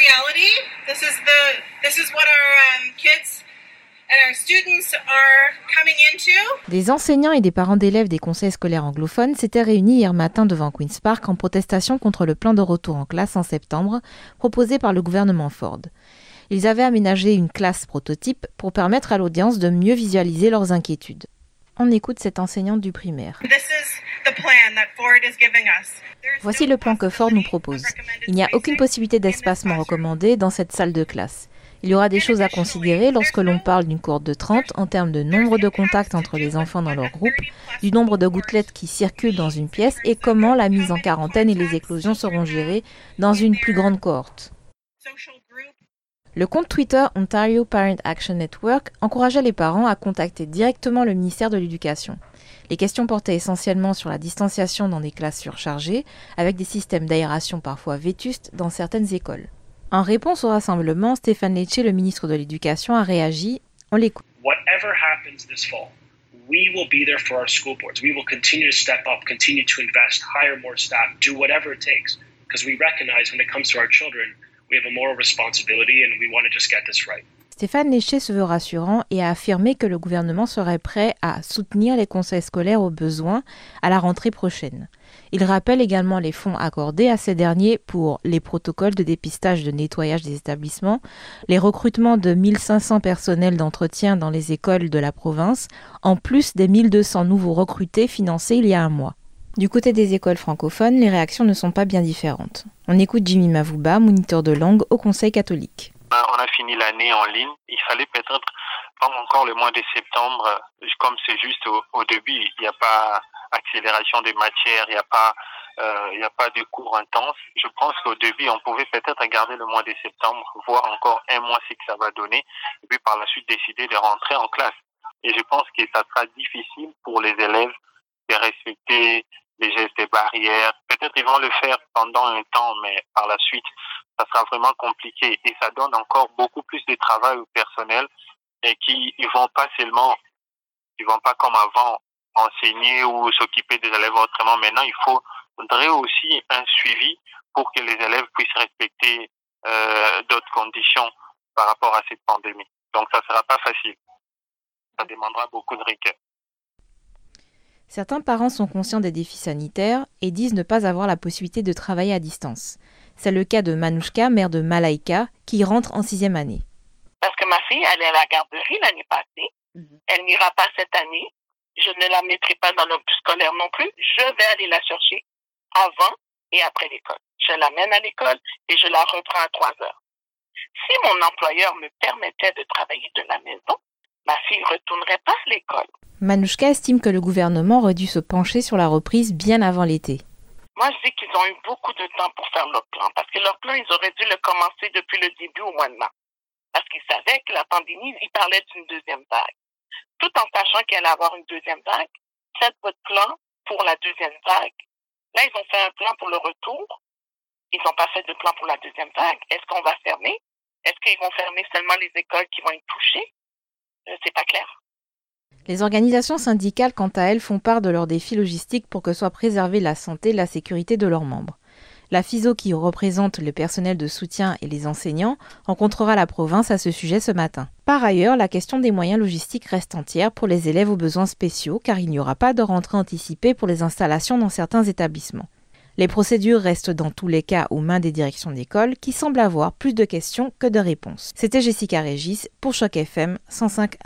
reality. This is the this is what our um, kids and our students are coming into. Des enseignants et des parents d'élèves des conseils scolaires anglophones s'étaient réunis hier matin devant Queen's Park en protestation contre le plan de retour en classe en septembre proposé par le gouvernement Ford. Ils avaient aménagé une classe prototype pour permettre à l'audience de mieux visualiser leurs inquiétudes. On écoute cette enseignante du primaire. This is Voici le plan que Ford nous propose. Il n'y a aucune possibilité d'espacement recommandé dans cette salle de classe. Il y aura des choses à considérer lorsque l'on parle d'une cohorte de 30 en termes de nombre de contacts entre les enfants dans leur groupe, du nombre de gouttelettes qui circulent dans une pièce et comment la mise en quarantaine et les éclosions seront gérées dans une plus grande cohorte. Le compte Twitter Ontario Parent Action Network encourageait les parents à contacter directement le ministère de l'Éducation. Les questions portaient essentiellement sur la distanciation dans des classes surchargées, avec des systèmes d'aération parfois vétustes dans certaines écoles. En réponse au rassemblement, Stéphane Lecce, le ministre de l'Éducation, a réagi. On l'écoute. whatever happens this fall, we will be there for our school boards. We will continue to step up, continue to invest, hire more staff, do whatever it takes. Because we recognize when it comes to our children, we have a moral responsibility and we want to just get this right. Stéphane Léché se veut rassurant et a affirmé que le gouvernement serait prêt à soutenir les conseils scolaires au besoin à la rentrée prochaine. Il rappelle également les fonds accordés à ces derniers pour les protocoles de dépistage de nettoyage des établissements, les recrutements de 1500 personnels d'entretien dans les écoles de la province, en plus des 1200 nouveaux recrutés financés il y a un mois. Du côté des écoles francophones, les réactions ne sont pas bien différentes. On écoute Jimmy Mavouba, moniteur de langue au Conseil catholique. Ben, on a fini l'année en ligne. Il fallait peut-être prendre encore le mois de septembre, euh, comme c'est juste au, début, il n'y a pas accélération des matières, il n'y a pas euh, il a pas de cours intenses. Je pense qu'au début, on pouvait peut-être garder le mois de septembre, voir encore un mois ce que ça va donner, et puis par la suite décider de rentrer en classe. Et je pense que ça sera difficile pour les élèves de respecter les gestes barrières. Peut-être ils vont le faire pendant un temps, mais par la suite, ça sera vraiment compliqué. Et ça donne encore beaucoup plus de travail au personnel et qui ils vont pas seulement, ils vont pas comme avant enseigner ou s'occuper des élèves autrement. Maintenant, il faudrait aussi un suivi pour que les élèves puissent respecter euh, d'autres conditions par rapport à cette pandémie. Donc, ça sera pas facile. Ça demandera beaucoup de rigueur. Certains parents sont conscients des défis sanitaires et disent ne pas avoir la possibilité de travailler à distance. C'est le cas de Manouchka, mère de Malaika, qui rentre en sixième année. Parce que ma fille allait à la garderie l'année passée. Elle n'ira pas cette année. Je ne la mettrai pas dans le scolaire non plus. Je vais aller la chercher avant et après l'école. Je l'amène à l'école et je la reprends à trois heures. Si mon employeur me permettait de travailler de la maison, ma fille ne retournerait pas à l'école. Manouchka estime que le gouvernement aurait dû se pencher sur la reprise bien avant l'été. Moi, je dis qu'ils ont eu beaucoup de temps pour faire leur plan, parce que leur plan, ils auraient dû le commencer depuis le début au mois de mars. Parce qu'ils savaient que la pandémie, ils parlaient d'une deuxième vague. Tout en sachant qu'il allait avoir une deuxième vague, faites votre plan pour la deuxième vague. Là, ils ont fait un plan pour le retour. Ils n'ont pas fait de plan pour la deuxième vague. Est-ce qu'on va fermer? Est-ce qu'ils vont fermer seulement les écoles qui vont être touchées? C'est pas clair. Les organisations syndicales, quant à elles, font part de leurs défis logistiques pour que soit préservée la santé et la sécurité de leurs membres. La FISO, qui représente le personnel de soutien et les enseignants, rencontrera la province à ce sujet ce matin. Par ailleurs, la question des moyens logistiques reste entière pour les élèves aux besoins spéciaux, car il n'y aura pas de rentrée anticipée pour les installations dans certains établissements. Les procédures restent dans tous les cas aux mains des directions d'école, qui semblent avoir plus de questions que de réponses. C'était Jessica Régis pour Choc FM 105.1.